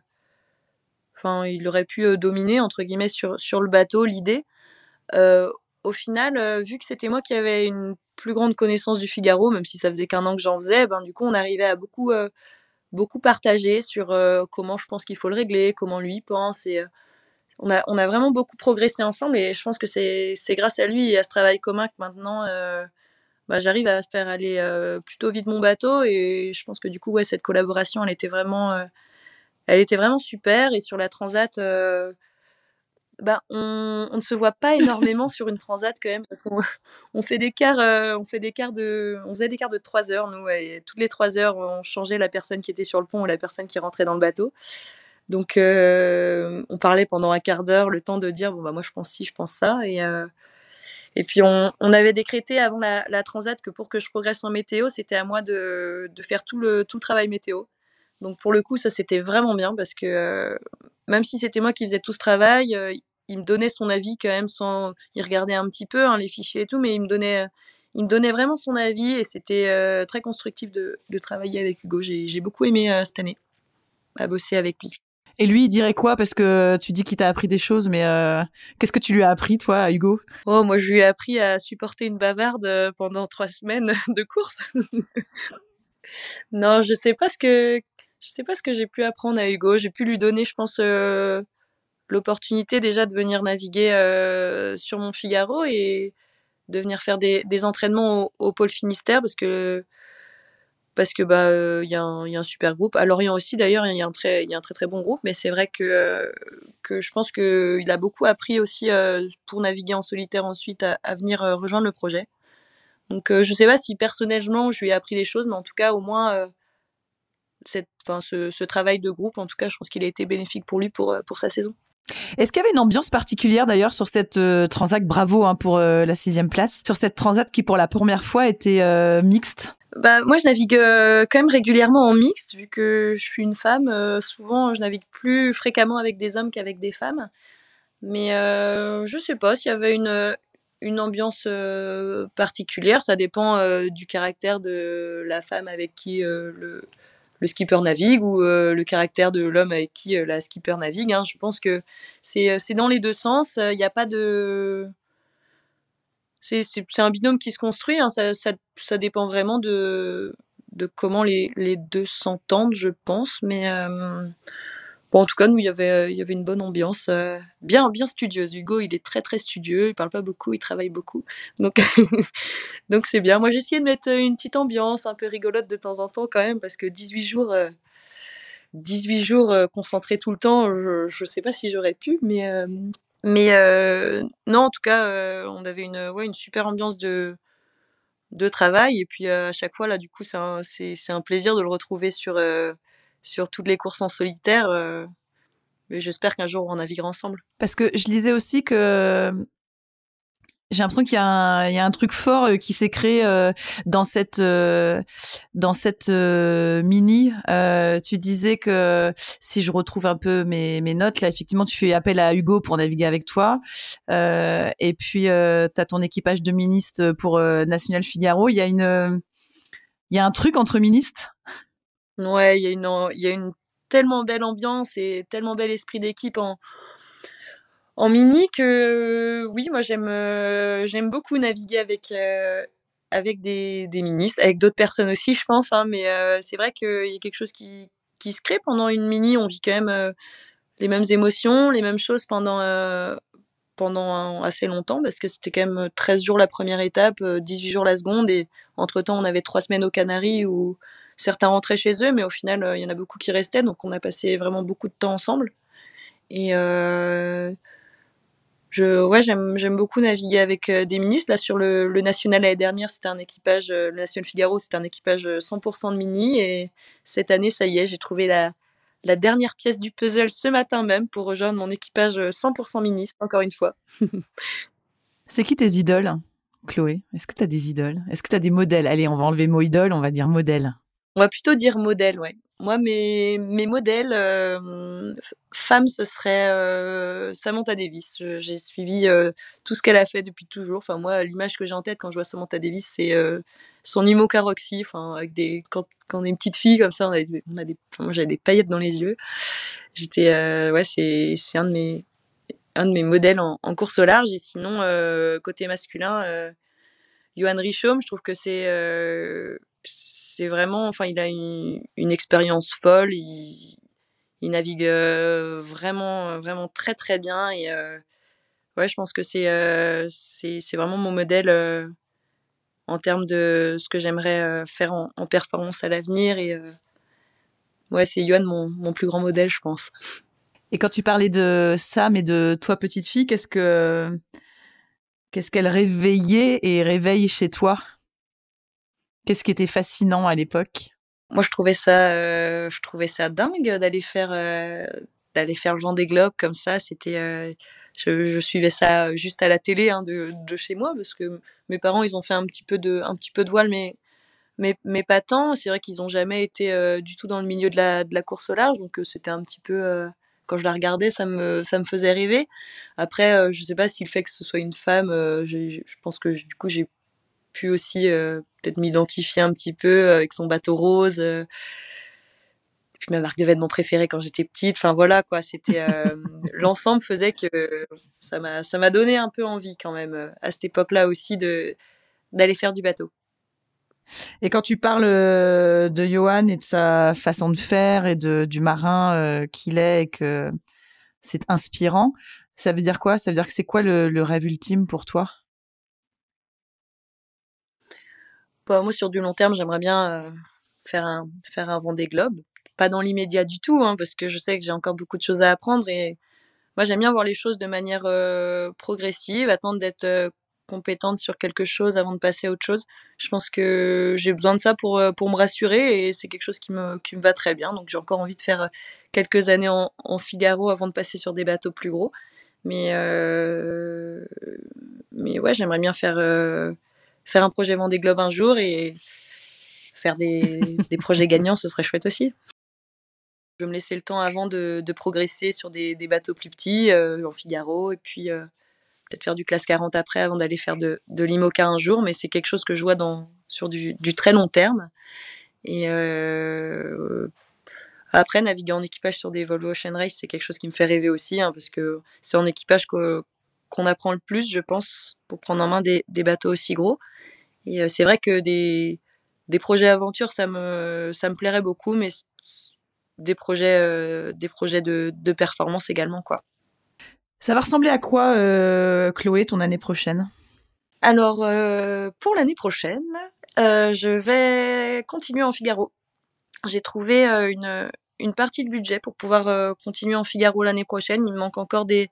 Enfin, il aurait pu dominer entre guillemets sur, sur le bateau l'idée. Au final, vu que c'était moi qui avais une plus grande connaissance du Figaro, même si ça faisait qu'un an que j'en faisais, ben du coup on arrivait à beaucoup beaucoup partager sur comment je pense qu'il faut le régler, comment lui pense et on a on a vraiment beaucoup progressé ensemble et je pense que c'est c'est grâce à lui et à ce travail commun que maintenant bah, j'arrive à faire aller plutôt vite mon bateau et je pense que du coup ouais cette collaboration elle était vraiment elle était vraiment super. Et sur la transat, euh, bah, on, ne se voit pas énormément <laughs> sur une transat quand même parce qu'on on fait des quarts, euh, on fait des quarts de, on faisait des quarts de 3 heures nous. Et toutes les 3 heures, on changeait la personne qui était sur le pont ou la personne qui rentrait dans le bateau. Donc euh, on parlait pendant un quart d'heure, le temps de dire bon bah moi je pense ci, je pense ça et et puis on, on, avait décrété avant la, la, transat que pour que je progresse en météo, c'était à moi de, de, faire tout le, tout le travail météo. Donc pour le coup, ça c'était vraiment bien parce que euh, même si c'était moi qui faisais tout ce travail, euh, il me donnait son avis quand même sans. Il regardait un petit peu hein, les fichiers et tout, mais il me donnait, il me donnait vraiment son avis et c'était euh, très constructif de, de, travailler avec Hugo. J'ai beaucoup aimé cette année à bosser avec lui. Et lui, il dirait quoi? Parce que tu dis qu'il t'a appris des choses, mais qu'est-ce que tu lui as appris, toi, Hugo? Oh, moi, je lui ai appris à supporter une bavarde pendant trois semaines <laughs> de course. <laughs> non, je sais pas ce que je sais pas ce que j'ai pu apprendre à Hugo. J'ai pu lui donner, je pense, euh, l'opportunité déjà de venir naviguer euh, sur mon Figaro et de venir faire des, entraînements au, pôle Finistère parce que parce que bah il euh, y, y, a un super groupe. À Lorient aussi d'ailleurs, il y il y a un très très bon groupe, mais c'est vrai que que je pense que il a beaucoup appris aussi pour naviguer en solitaire ensuite à, à venir rejoindre le projet. Donc je sais pas si personnellement je lui ai appris des choses, mais en tout cas au moins cette, enfin, ce, ce, travail de groupe, en tout cas, je pense qu'il a été bénéfique pour lui pour, euh, pour sa saison. Est-ce qu'il y avait une ambiance particulière d'ailleurs sur cette euh, transat? Bravo hein, pour euh, la sixième place, sur cette transat qui pour la première fois était euh, mixte? Bah, moi, je navigue quand même régulièrement en mixte, vu que je suis une femme. souvent, je navigue plus fréquemment avec des hommes qu'avec des femmes. Mais je sais pas s'il y avait une, une ambiance particulière. Ça dépend du caractère de la femme avec qui le, le skipper navigue ou euh, le caractère de l'homme avec qui euh, la skipper navigue. Hein. Je pense que c'est euh, dans les deux sens. Il n'y a pas de. C'est un binôme qui se construit. Hein. Ça, dépend vraiment de, de comment les, les deux s'entendent, je pense. Mais Bon, en tout cas, nous, il y avait, euh, une bonne ambiance, euh, bien, bien studieuse. Hugo, il est très, très studieux. Il parle pas beaucoup, il travaille beaucoup. Donc, <laughs> c'est bien. Moi, j'ai essayé de mettre une petite ambiance un peu rigolote de temps en temps quand même, parce que 18 jours, euh, 18 jours concentrés tout le temps, je ne sais pas si j'aurais pu, mais, mais non, en tout cas, on avait une, ouais, une super ambiance de, travail. Et puis à chaque fois, là, du coup, c'est un, plaisir de le retrouver sur, sur toutes les courses en solitaire. mais j'espère qu'un jour, on naviguera ensemble. Parce que je lisais aussi que j'ai l'impression qu'il y, a un truc fort euh, qui s'est créé euh, dans cette euh, dans cette mini. tu disais que si je retrouve un peu mes, mes notes là, effectivement, tu fais appel à Hugo pour naviguer avec toi. et puis tu as ton équipage de ministres pour National Figaro. Il y a une il y a un truc entre ministres? Ouais, il y a une y a une tellement belle ambiance et tellement bel esprit d'équipe en en mini que oui, moi j'aime euh, beaucoup naviguer avec euh, avec des, des ministres, avec d'autres personnes aussi, je pense. Hein, mais euh, c'est vrai qu'il y a quelque chose qui, qui se crée pendant une mini. On vit quand même les mêmes émotions, les mêmes choses pendant pendant assez longtemps parce que c'était quand même 13 jours la première étape, 18 jours la seconde et entre temps on avait trois semaines aux Canaries où certains rentraient chez eux, mais au final il y en a beaucoup qui restaient, donc on a passé vraiment beaucoup de temps ensemble. Et je, ouais, j'aime, beaucoup naviguer avec euh, des ministres. Là, sur le, national l'année dernière, c'était un équipage, euh, le National Figaro, c'était un équipage 100% euh, de mini. Et cette année, ça y est, j'ai trouvé la, la dernière pièce du puzzle ce matin même pour rejoindre mon équipage 100% ministre, encore une fois. <laughs> C'est qui tes idoles, Chloé? Est-ce que tu as des idoles? Est-ce que tu as des modèles? Allez, on va enlever mot idole, on va dire modèle. On va plutôt dire modèle, ouais. Moi, mes, mes modèles euh, femmes, ce serait Samantha Davis. J'ai suivi tout ce qu'elle a fait depuis toujours. Enfin, moi, l'image que j'ai en tête quand je vois Samantha Davis, c'est son Imoca Roxy. Enfin, avec des, quand, quand on est une petite fille comme ça, on a, on a des, moi, j'avais des paillettes dans les yeux. J'étais, ouais, c'est, c'est un de mes, un de mes modèles en, en course au large. Et sinon, côté masculin, Johan Richaume, je trouve que c'est c'est vraiment, enfin, il a une, une expérience folle. Il, navigue euh, vraiment, vraiment très très bien. Et euh, ouais, je pense que c'est euh, c'est vraiment mon modèle en termes de ce que j'aimerais faire en, performance à l'avenir. Et ouais, c'est Yoann mon, mon plus grand modèle, je pense. Et quand tu parlais de Sam et de toi petite fille, qu'est-ce que qu'est-ce qu'elle réveillait et réveille chez toi? Qu'est-ce qui était fascinant à l'époque? Moi, je trouvais ça, euh, je trouvais ça dingue d'aller faire, euh, d'aller faire le Vendée Globe comme ça. C'était, euh, je, suivais ça juste à la télé hein, de, de, chez moi parce que mes parents, ils ont fait un petit peu de, un petit peu de voile, mais mais, mais pas tant. C'est vrai qu'ils n'ont jamais été euh, du tout dans le milieu de la, de la course au large, donc c'était un petit peu quand je la regardais, ça me, ça me faisait rêver. Après, je sais pas si le fait que ce soit une femme, je pense que du coup, j'ai pu aussi peut-être m'identifier un petit peu euh, avec son bateau rose. Euh. puis ma marque de vêtements préférée quand j'étais petite. Enfin voilà quoi, c'était <laughs> l'ensemble faisait que ça m'a ça m'a donné un peu envie quand même à cette époque-là aussi de d'aller faire du bateau. Et quand tu parles de Johan et de sa façon de faire et de, du marin qu'il est et que c'est inspirant, ça veut dire quoi? Ça veut dire que c'est quoi le, le, rêve ultime pour toi? Moi, sur du long terme, j'aimerais bien euh, faire un faire un Vendée Globe. Pas dans l'immédiat du tout, hein, parce que je sais que j'ai encore beaucoup de choses à apprendre et moi, j'aime bien voir les choses de manière euh, progressive, attendre d'être euh, compétente sur quelque chose avant de passer à autre chose. Je pense que j'ai besoin de ça pour, pour me rassurer et c'est quelque chose qui me, qui me va très bien. Donc j'ai encore envie de faire quelques années en, en, Figaro avant de passer sur des bateaux plus gros. Mais, euh, mais ouais, j'aimerais bien faire, faire un projet Vendée Globe un jour et faire des, <laughs> des projets gagnants, ce serait chouette aussi. Je vais me laisser le temps avant de, de progresser sur des, des, bateaux plus petits, euh, en Figaro, et puis euh, peut-être faire du classe 40 après avant d'aller faire de, de l'IMOCA un jour, mais c'est quelque chose que je vois dans, sur du, du très long terme. Et euh, après, naviguer en équipage sur des Volvo Ocean Race, c'est quelque chose qui me fait rêver aussi, hein, parce que c'est en équipage qu'on apprend le plus, je pense, pour prendre en main des, des bateaux aussi gros. Et euh, c'est vrai que des, des projets aventure, ça me, ça me plairait beaucoup, mais des projets, euh, des projets de, de, performance également, quoi. Ça va ressembler à quoi, euh, Chloé, ton année prochaine? Alors, euh, pour l'année prochaine, euh, je vais continuer en Figaro. J'ai trouvé une, une partie de budget pour pouvoir continuer en Figaro l'année prochaine. Il me manque encore des,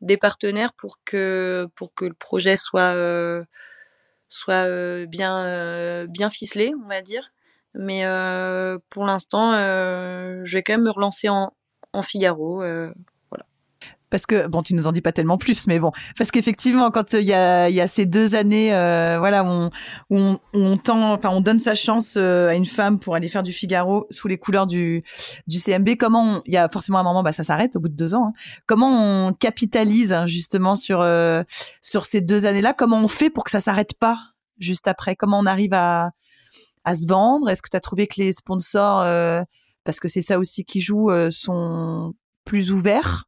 des partenaires pour que, pour que le projet soit, soit bien, bien ficelé, on va dire. Mais pour l'instant, je vais quand même me relancer en, en Figaro parce que bon, tu nous en dis pas tellement plus, mais bon, parce qu'effectivement, quand il y a, ces deux années, euh, voilà, on, tend, enfin, on donne sa chance euh, à une femme pour aller faire du Figaro sous les couleurs du du CMB. Comment il y a forcément un moment, bah, ça s'arrête au bout de deux ans. Hein. Comment on capitalise hein, justement sur euh, sur ces deux années-là? Comment on fait pour que ça s'arrête pas juste après? Comment on arrive à à se vendre? Est-ce que tu as trouvé que les sponsors, parce que c'est ça aussi qui joue, sont plus ouverts?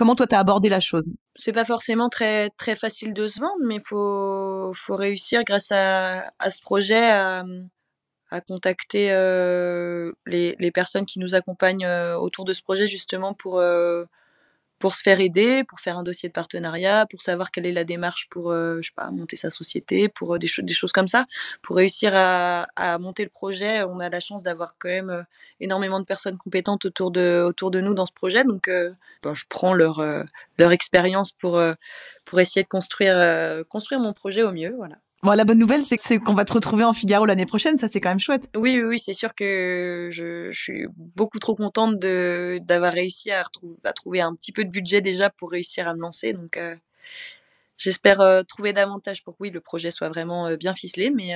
Comment toi, tu as abordé la chose? C'est pas forcément très, très facile de se vendre, mais il faut, faut réussir grâce à, à ce projet à, à contacter euh, les, les, personnes qui nous accompagnent euh, autour de ce projet justement pour, euh, pour se faire aider, pour faire un dossier de partenariat, pour savoir quelle est la démarche pour, euh, je sais pas, monter sa société, pour euh, des, choses comme ça. Pour réussir à, monter le projet, on a la chance d'avoir quand même euh, énormément de personnes compétentes autour de, autour de nous dans ce projet. Donc, ben, je prends leur, leur expérience pour, pour essayer de construire, construire mon projet au mieux. Voilà. Bon, la bonne nouvelle, c'est qu'on va te retrouver en Figaro l'année prochaine. Ça, c'est quand même chouette. Oui, oui, oui c'est sûr que je, suis beaucoup trop contente d'avoir réussi à, trouver un petit peu de budget déjà pour réussir à me lancer. Donc, euh, j'espère euh, trouver davantage pour que oui, le projet soit vraiment euh, bien ficelé. Mais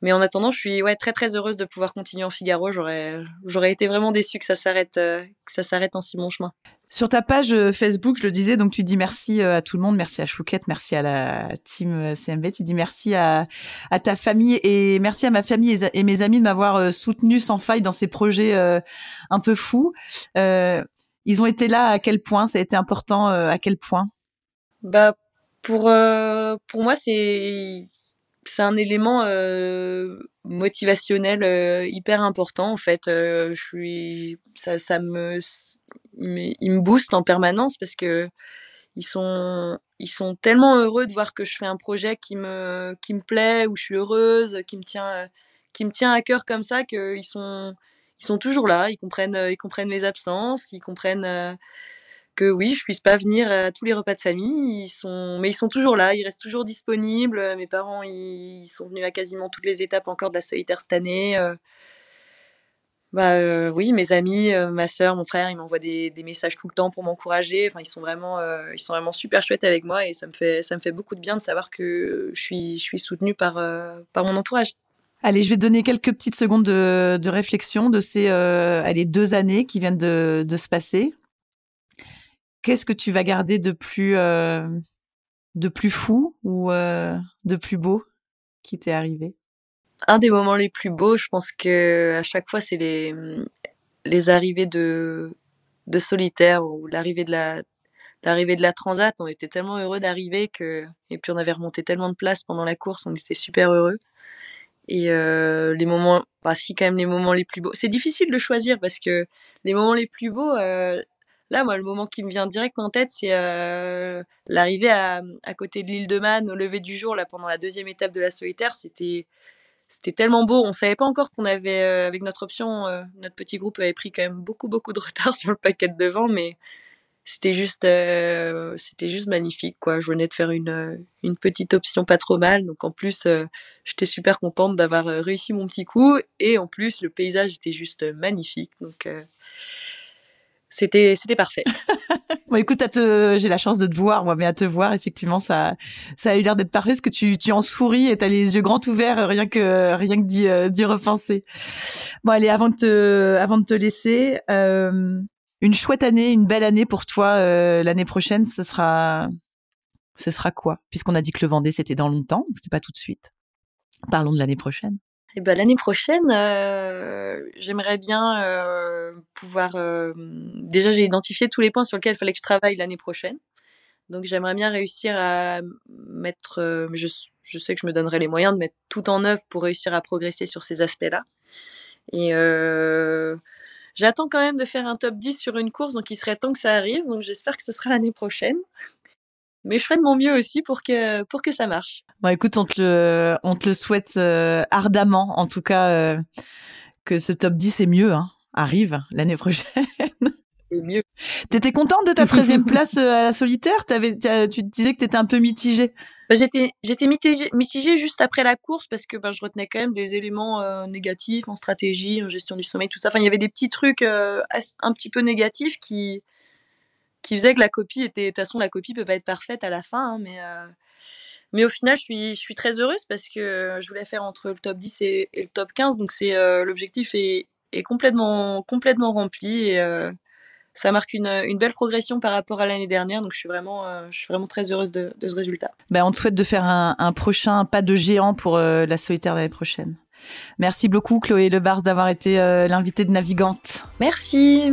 mais en attendant, je suis ouais, très très heureuse de pouvoir continuer en Figaro. J'aurais, j'aurais été vraiment déçue que ça s'arrête, euh, que ça s'arrête en si bon chemin. Sur ta page euh, Facebook, je le disais, donc tu dis merci euh, à tout le monde, merci à Chouquette, merci à la team CMB, tu dis merci à, à ta famille et merci à ma famille et, mes amis de m'avoir soutenu sans faille dans ces projets un peu fous. ils ont été là à quel point? Ça a été important à quel point? Bah pour pour moi c'est c'est un élément euh, motivationnel euh, hyper important en fait. Euh, je suis, ça, ça me, il me, booste en permanence parce que ils sont, ils sont tellement heureux de voir que je fais un projet qui me, qui me plaît, où je suis heureuse, qui me tient, qui me tient à cœur comme ça, qu'ils sont, ils sont toujours là, ils comprennent, ils comprennent mes absences, ils comprennent que oui, je puisse pas venir à tous les repas de famille, ils sont, mais ils sont toujours là, ils restent toujours disponibles. Mes parents, ils, sont venus à quasiment toutes les étapes encore de la solitaire cette année. Euh. bah euh, oui, mes amis, euh, ma sœur, mon frère, ils m'envoient des, messages tout le temps pour m'encourager. Enfin, ils sont vraiment, ils sont vraiment super chouettes avec moi et ça me fait, ça me fait beaucoup de bien de savoir que je suis, je suis soutenue par, par mon entourage. Allez, je vais donner quelques petites secondes de, réflexion de ces allez, deux années qui viennent de se passer qu'est-ce que tu vas garder de plus, euh, de plus fou ou euh, de plus beau qui t'est arrivé? Un des moments les plus beaux, je pense que à chaque fois, c'est les, les arrivées de, de solitaire ou l'arrivée de la l'arrivée de la transat. On était tellement heureux d'arriver que et puis on avait remonté tellement de place pendant la course, on était super heureux. Et euh, les moments, bah si quand même les moments les plus beaux. C'est difficile de choisir parce que les moments les plus beaux, Là, moi, le moment qui me vient direct en tête, c'est euh, l'arrivée à, à, côté de l'île de Man au lever du jour, là, pendant la deuxième étape de la solitaire. C'était tellement beau. On savait pas encore qu'on avait, euh, avec notre option, euh, notre petit groupe avait pris quand même beaucoup, beaucoup de retard <laughs> sur le paquet de devant, mais c'était juste, c'était juste magnifique, quoi. Je venais de faire une, une petite option pas trop mal, donc en plus, j'étais super contente d'avoir réussi mon petit coup, et en plus, le paysage était juste magnifique, donc c'était c'était parfait. <laughs> bon, écoute, j'ai la chance de te voir, moi, mais à te voir, effectivement, ça ça a eu l'air d'être parfait parce que tu tu en souris et t'as les yeux grands ouverts rien que rien que d'y euh, d'y repenser. Bon, allez, avant de te avant de te laisser, euh, une chouette année, une belle année pour toi euh, l'année prochaine, ce sera ce sera quoi? Puisqu'on a dit que le Vendée c'était dans longtemps, donc c'est pas tout de suite. Parlons de l'année prochaine. Ben, l'année prochaine, euh, j'aimerais bien euh, pouvoir. Euh, déjà, j'ai identifié tous les points sur lesquels il fallait que je travaille l'année prochaine. Donc, j'aimerais bien réussir à mettre. Je, je, sais que je me donnerai les moyens de mettre tout en œuvre pour réussir à progresser sur ces aspects-là. Et j'attends quand même de faire un top 10 sur une course, donc il serait temps que ça arrive. Donc, j'espère que ce sera l'année prochaine mais je ferai de mon mieux aussi pour que pour que ça marche. Bon, écoute, on te le on te le souhaite euh, ardemment, en tout cas euh, que ce top 10 est mieux. Hein. arrive l'année prochaine. <laughs> Et mieux. T'étais contente de ta <laughs> 13e place euh, à la solitaire? T'avais, Tu disais que t'étais un peu mitigée. Bah, j'étais j'étais mitigée, mitigée juste après la course parce que bah, je retenais quand même des éléments euh, négatifs en stratégie, en gestion du sommeil, tout ça. Enfin, il y avait des petits trucs euh, un petit peu négatifs qui qui faisaient que la copie était. De toute façon, la copie peut pas être parfaite à la fin, hein, mais mais au final, je suis je suis très heureuse parce que je voulais faire entre le top 10 et, le top 15, donc c'est l'objectif est, est complètement complètement rempli et ça marque une, une, belle progression par rapport à l'année dernière. Donc, je suis vraiment, euh, je suis vraiment très heureuse de, de ce résultat. Ben, on te souhaite de faire un, un prochain pas de géant pour euh, la solitaire l'année prochaine. Merci beaucoup, Chloé Lebars, d'avoir été euh, l'invitée de Navigante. Merci.